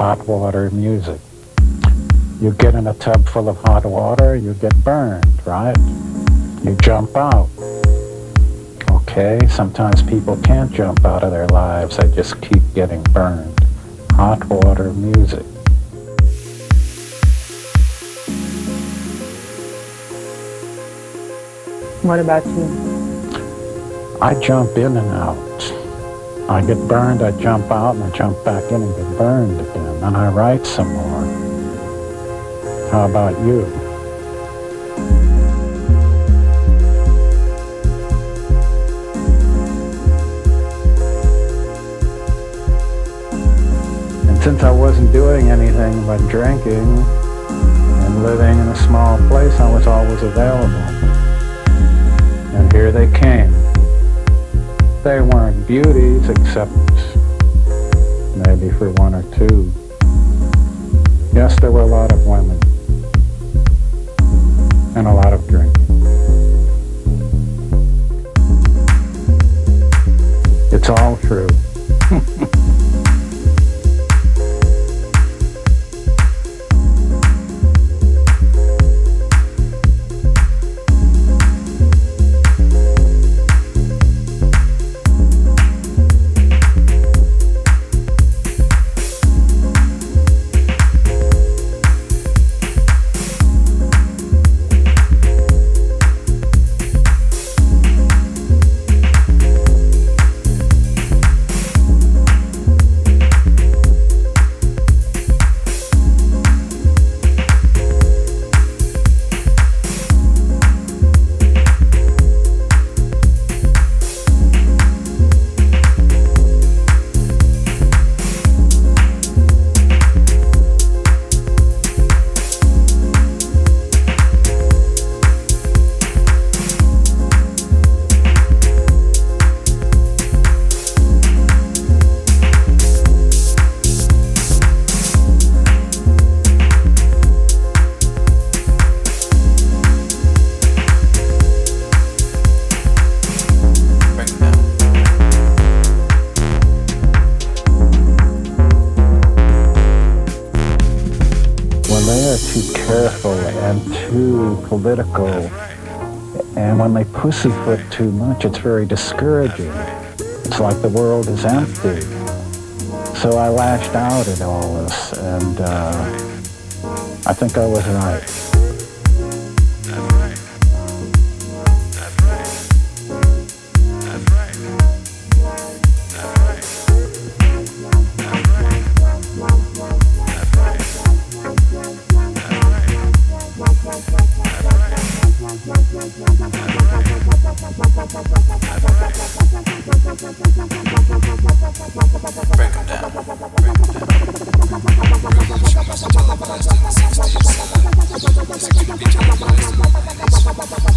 hot water music. You get in a tub full of hot water, you get burned, right? You jump out. Okay, sometimes people can't jump out of their lives, they just keep getting burned. Hot water music. What about you? I jump in and out. I get burned, I jump out, and I jump back in and get burned again. And I write some more. How about you? And since I wasn't doing anything but drinking and living in a small place, I was always available. And here they came. They weren't beauties except maybe for one or two. Yes, there were a lot of women and a lot of drinking. It's all true. political, and when they pussyfoot too much, it's very discouraging. It's like the world is empty. So I lashed out at all this, and uh, I think I was right. Bye.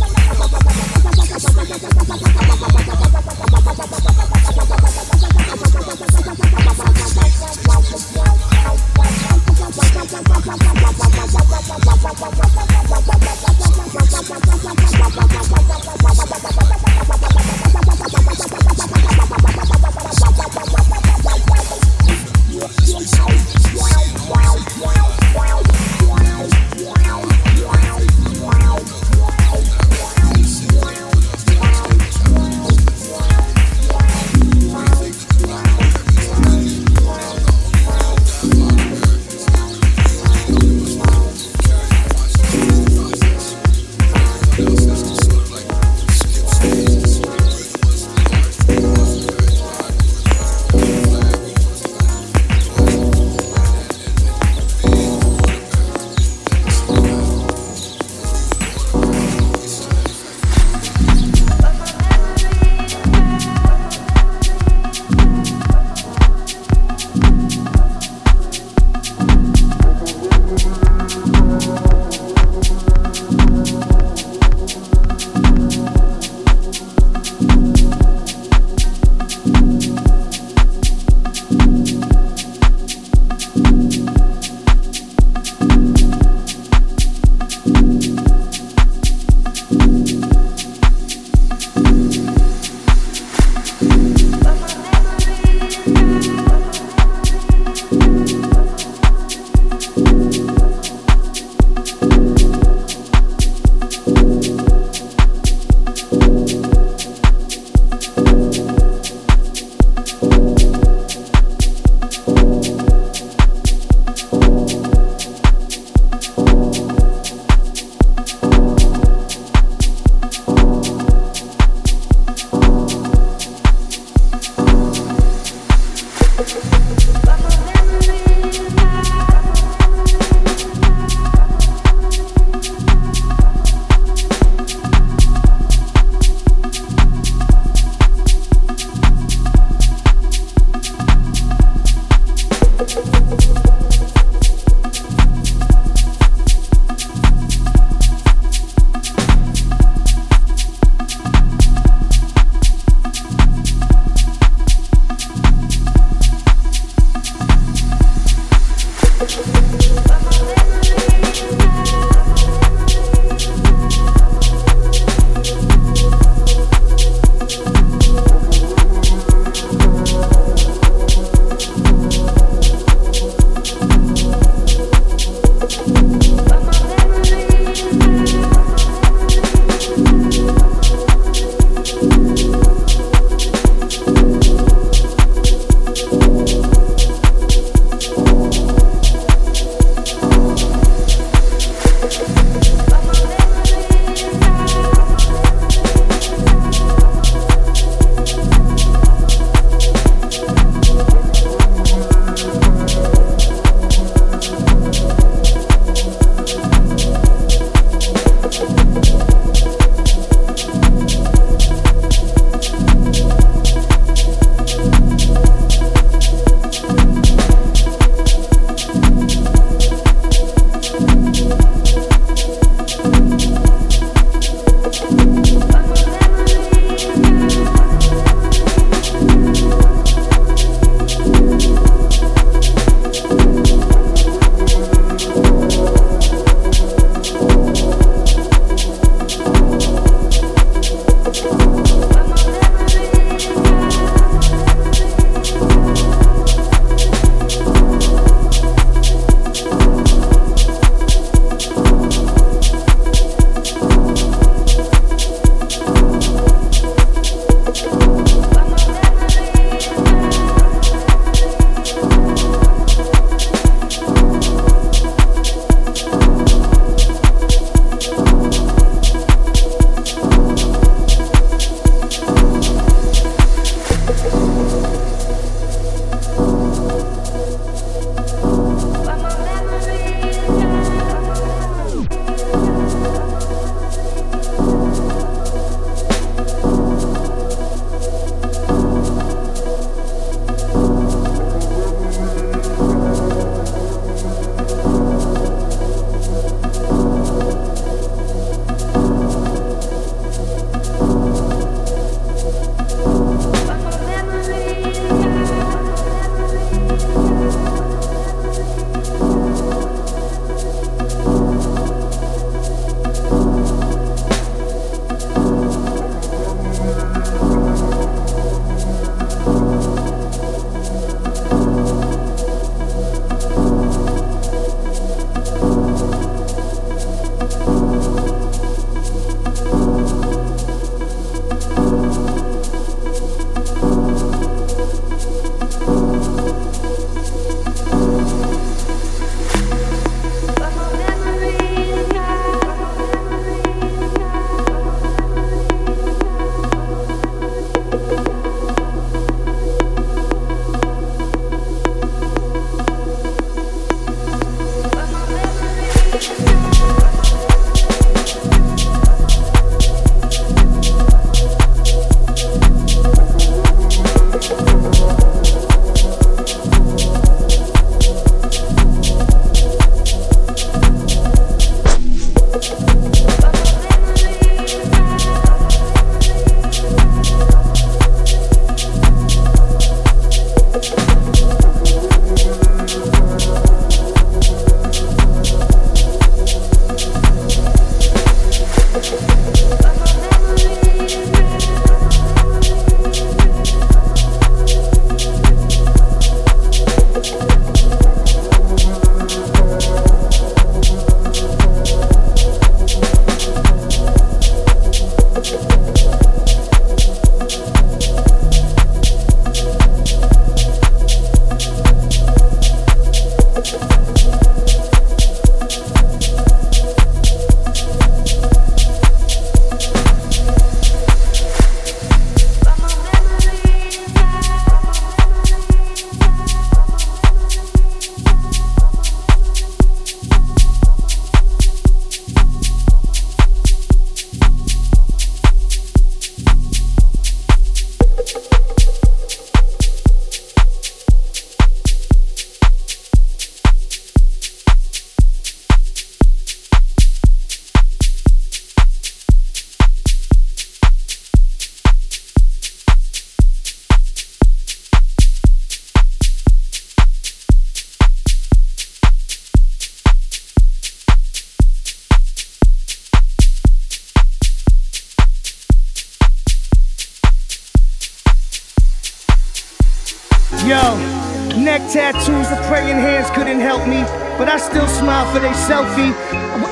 Hands couldn't help me, but I still smile for they selfie.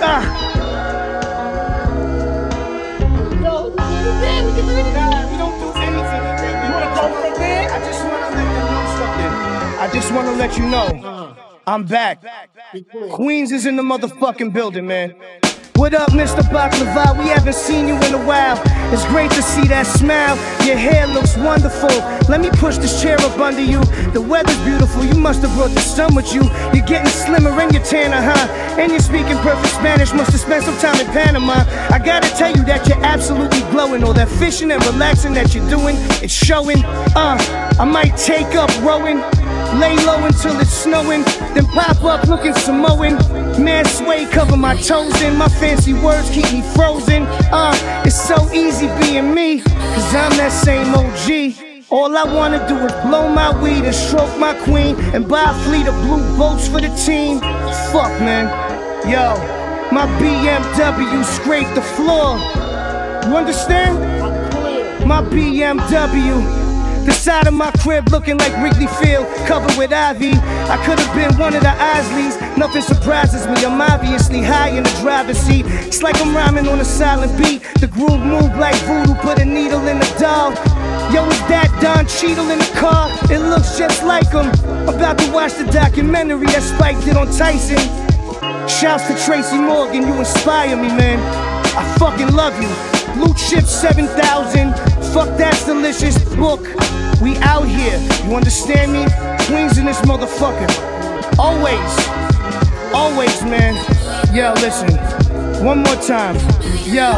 Ah. Yo, we don't do anything. You wanna go from there? I just wanna let them know something. I just wanna let you know. I'm back. Queens is in the motherfucking building, man. What up, Mr. Baklava? We haven't seen you in a while. It's great to see that smile. Your hair looks wonderful. Let me push this chair up under you. The weather's beautiful. You must have brought the sun with you. You're getting slimmer and you're tanner, huh? And you're speaking perfect Spanish. Must have spent some time in Panama. I gotta tell you that you're absolutely glowing. All that fishing and relaxing that you're doing, it's showing. Uh, I might take up rowing. Lay low until it's snowing, then pop up looking Samoan. Man, sway, cover my toes in. My fancy words keep me frozen. Uh, it's so easy being me, cause I'm that same OG. All I wanna do is blow my weed and stroke my queen and buy a fleet of blue boats for the team. Fuck, man. Yo, my BMW scraped the floor. You understand? My BMW. The side of my crib looking like Wrigley Field, covered with ivy. I could have been one of the Isleys. Nothing surprises me. I'm obviously high in the driver's seat. It's like I'm rhyming on a silent beat. The groove move like voodoo, put a needle in the doll. Yo, is that Don Cheadle in the car? It looks just like him. About to watch the documentary that Spike did on Tyson. Shouts to Tracy Morgan, you inspire me, man. I fucking love you. Loot Ship 7000. Fuck that's delicious book. We out here. You understand me? Queens in this motherfucker. Always. Always, man. Yo, listen. One more time. Yo.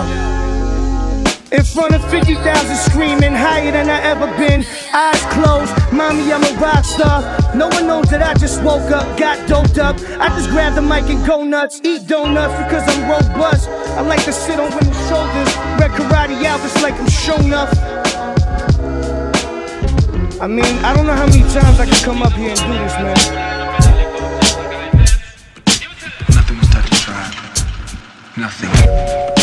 In front of 50,000 screaming, higher than I ever been. Eyes closed, mommy, I'm a rock star. No one knows that I just woke up, got doped up. I just grab the mic and go nuts, eat donuts because I'm robust. I like to sit on women's shoulders, karate Elvis like I'm shown up. I mean, I don't know how many times I can come up here and do this, man. Nothing was touch and tried. Nothing.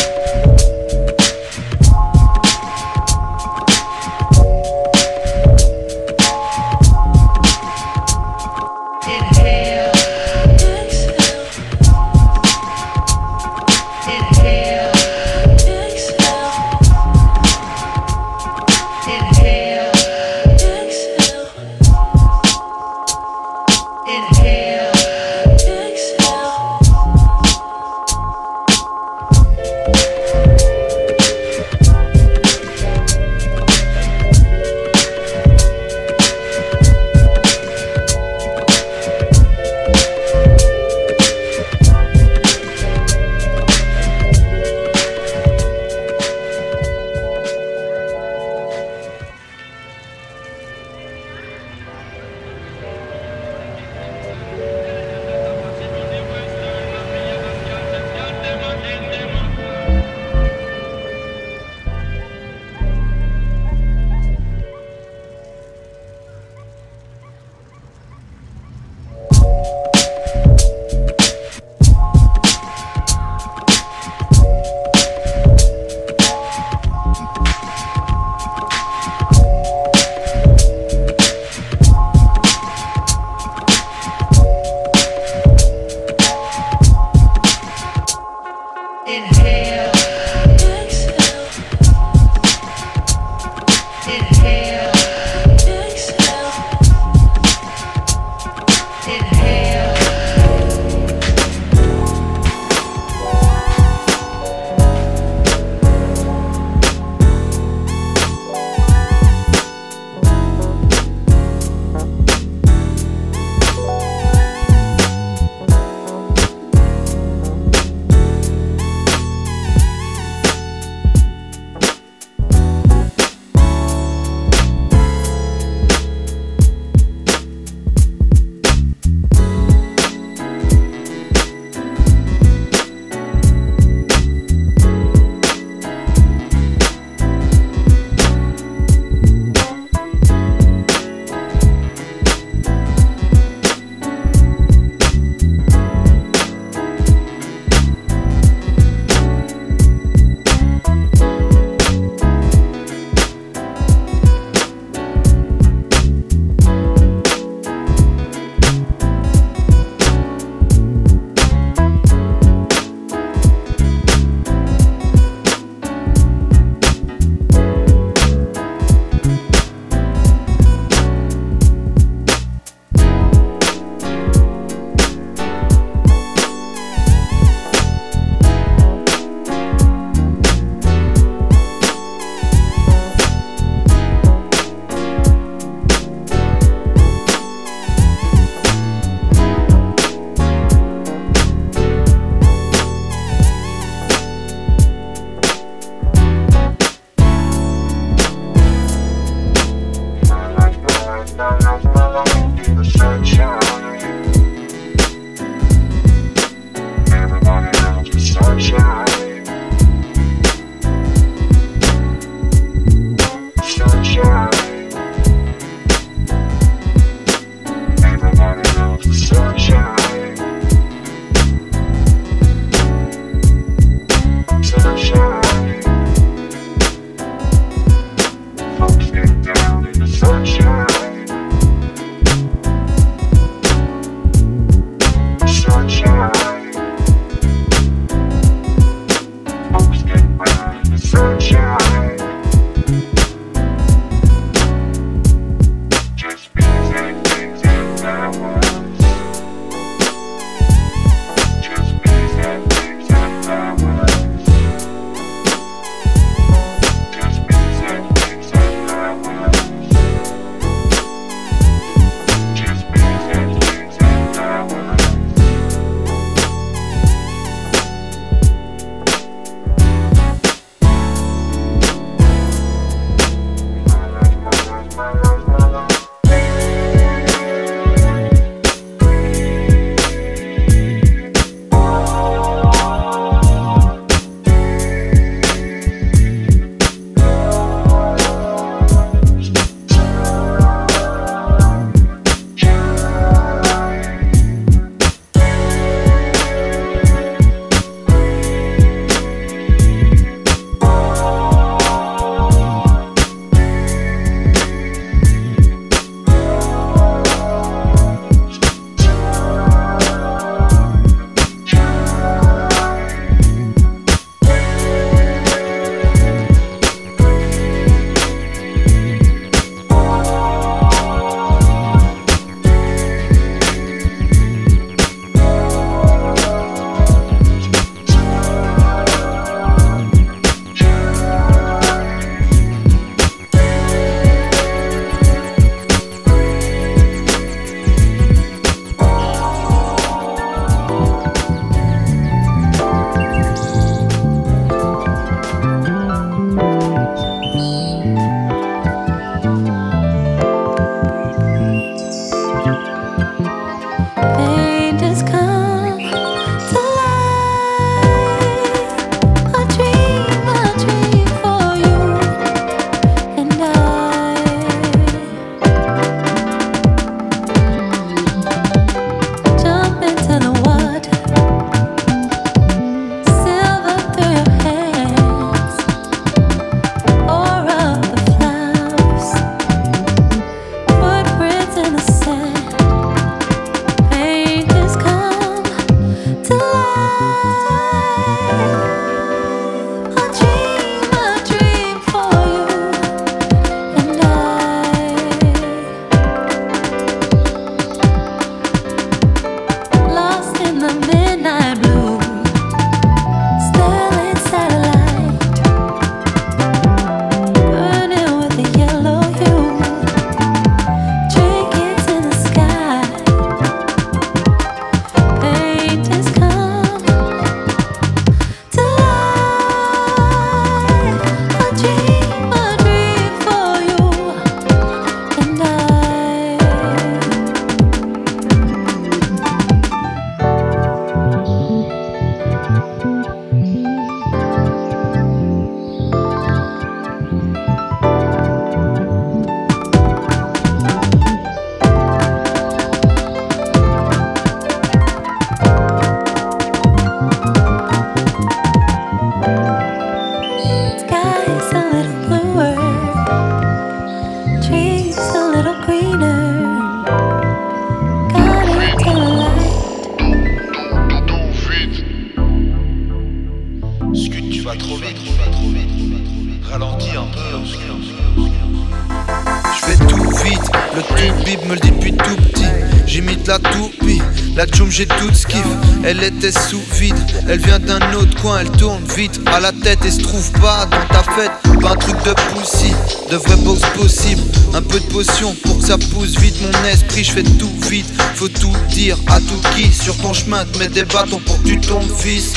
Elle était sous vide, elle vient d'un autre coin, elle tourne vite à la tête et se trouve pas dans ta fête. Pas un truc de poussi, de vrai box possible. Un peu de potion pour que ça pousse vite mon esprit. Je fais tout vite, faut tout dire à tout qui sur ton chemin te mets des bâtons pour que tu tombes, fils.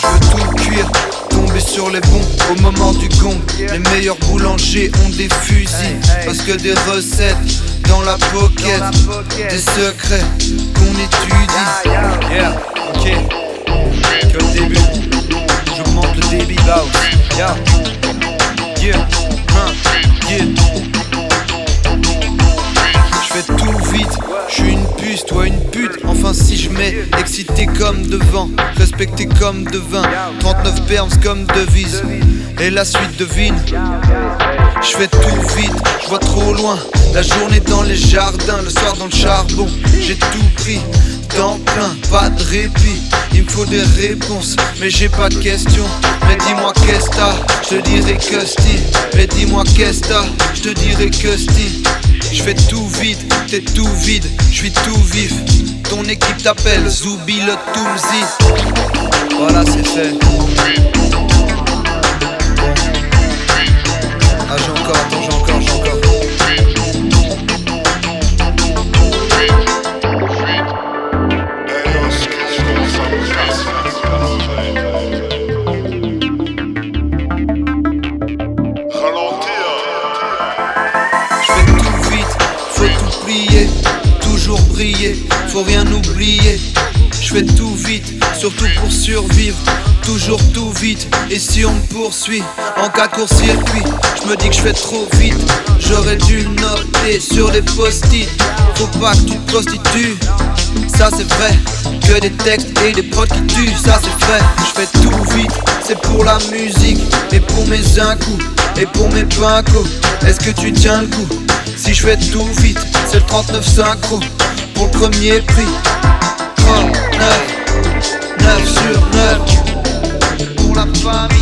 Je veux tout cuire, tomber sur les bons au moment du gong. Les meilleurs boulangers ont des fusils parce que des recettes dans la pocket, des secrets qu'on étudie. Yeah, ok, que le début. J'augmente le débit, bounce. Yeah, yeah, hein, yeah. Je fais tout vite, je suis une puce, toi une pute. Enfin, si je mets excité comme devant, respecté comme devin, 39 perms comme devise. Et la suite devine. Je fais tout vite, je vois trop loin. La journée dans les jardins, le soir dans le charbon. J'ai tout pris, temps plein, pas de répit. Il me faut des réponses, mais j'ai pas de questions. Mais dis-moi qu'est-ce t'as, je te dirai que sti. Mais dis-moi qu'est-ce t'as, je te dirai que sti. Je fais tout vide, t'es tout vide, je suis tout vif. Ton équipe t'appelle Zoubi le Toumzi. Voilà, c'est fait. Ah, faut rien oublier. Je fais tout vite, surtout pour survivre, toujours tout vite. Et si on me poursuit en cas de court-circuit, je me dis que je fais trop vite. J'aurais dû noter sur des post-it. Faut pas que tu te prostitues, ça c'est vrai. Que des textes et des potes qui tuent, ça c'est vrai. Je fais tout vite, c'est pour la musique et pour mes incous et pour mes pincos. Est-ce que tu tiens le coup? Si je fais tout vite, c'est le 39 synchro pour le premier prix. 39, 9 sur 9 pour la famille,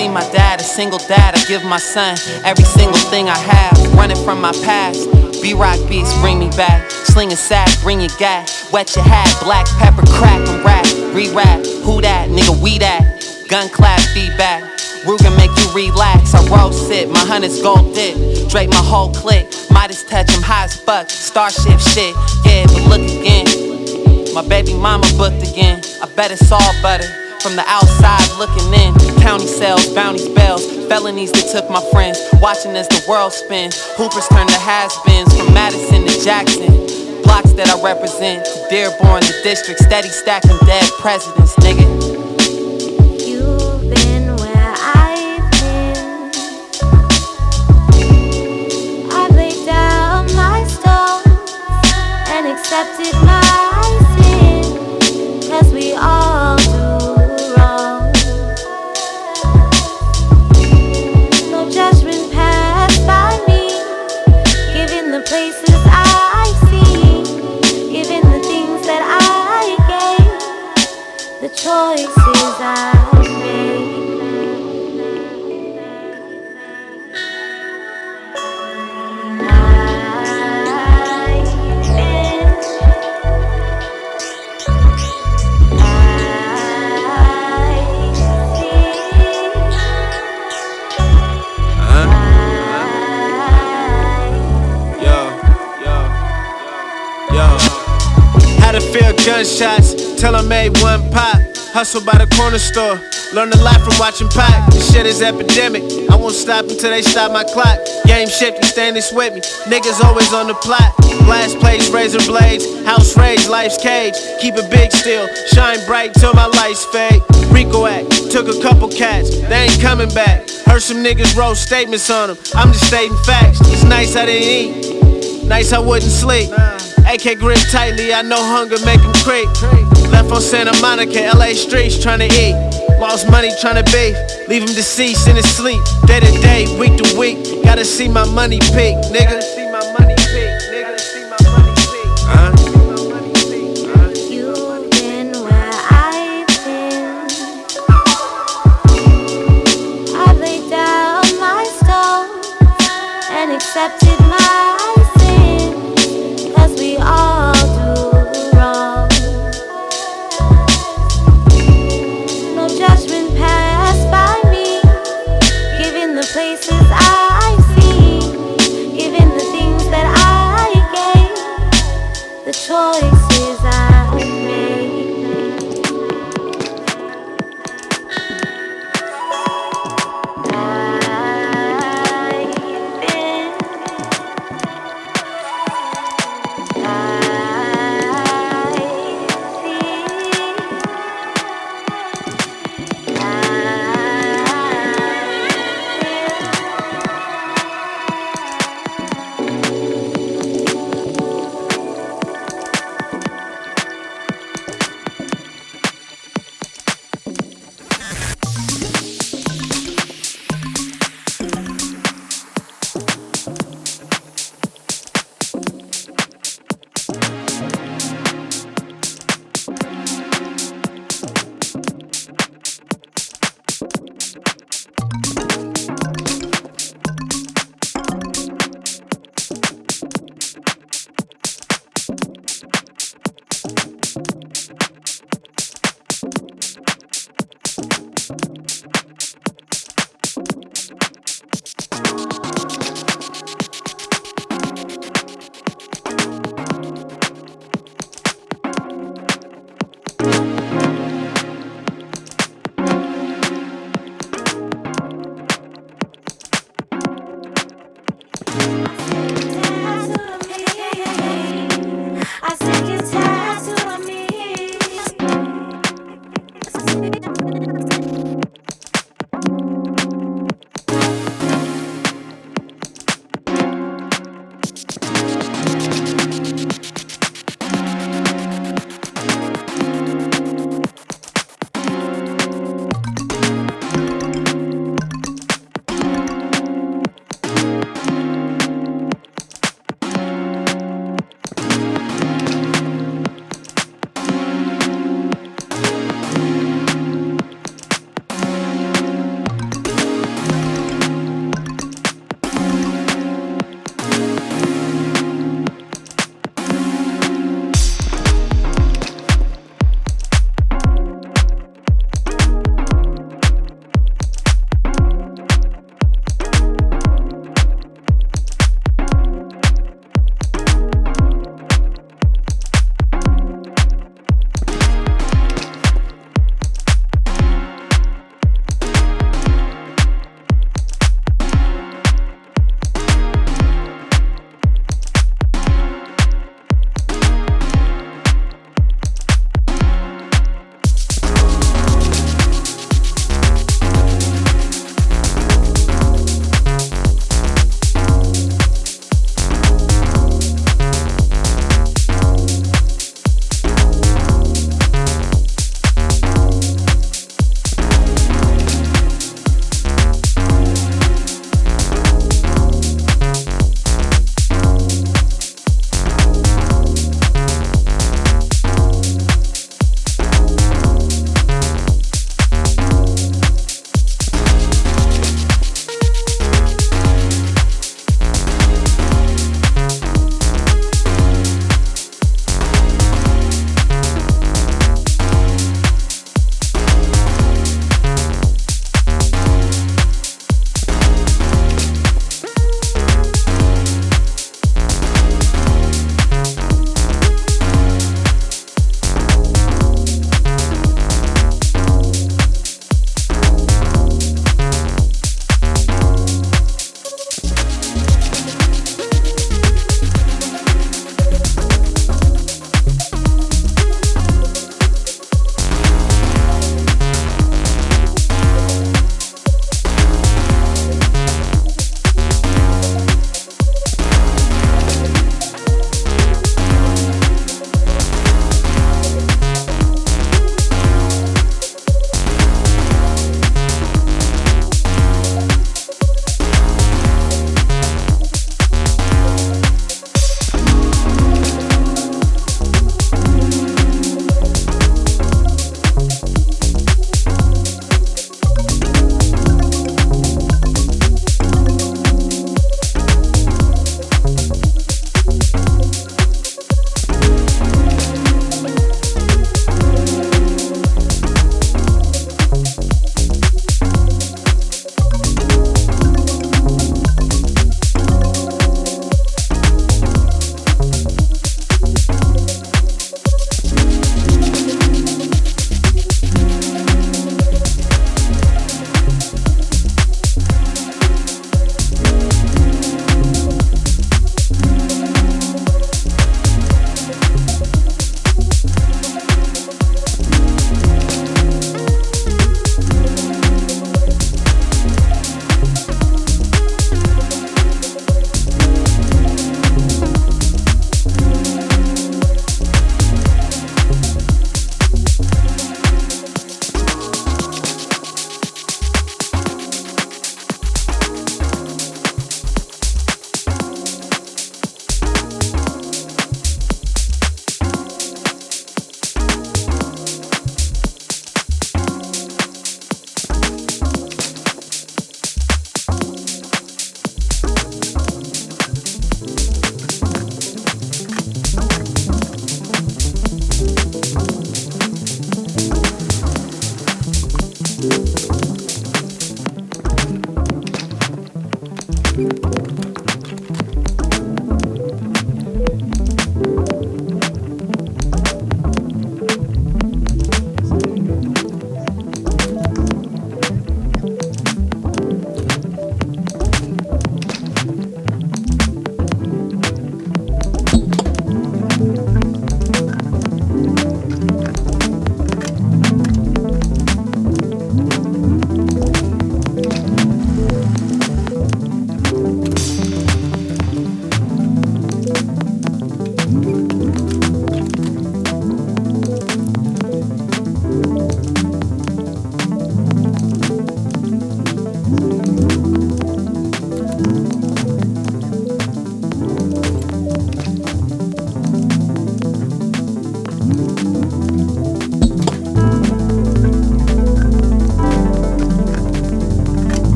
seen my dad, a single dad. I give my son every single thing I have, running from my past. B rock beats bring me back, slinging sack, bring your gat, wet your hat, black pepper crack and rap, re-rap. Who that? Nigga, we that. Gun clap feedback. Ruger make you relax. I roll sit, my hunters gold dip. Drape my whole clique. Midas touch, I'm high as fuck. Starship shit, yeah, but look again. My baby mama booked again. I bet it's all butter. From the outside looking in. County cells, bounties, bells. Felonies that took my friends. Watching as the world spins. Hoopers turn to has-beens. From Madison to Jackson. Blocks that I represent. Dearborn, the district. Steady stacking dead presidents, nigga. Feel gunshots till I made one pop. Hustle by the corner store. Learn a lot from watching Pac. This shit is epidemic. I won't stop until they stop my clock. Game shifting, standing with me. Niggas always on the plot. Glass plates, razor blades. House rage, life's cage. Keep it big still. Shine bright till my lights fade. Rico act. Took a couple cats. They ain't coming back. Heard some niggas wrote statements on them. I'm just stating facts. It's nice I didn't eat. Nights I wouldn't sleep. AK grip tightly, I know hunger make him creep. Left on Santa Monica, LA streets tryna eat. Lost money tryna beef. Leave him deceased in his sleep. Day to day, week to week. Gotta see my money peak, nigga.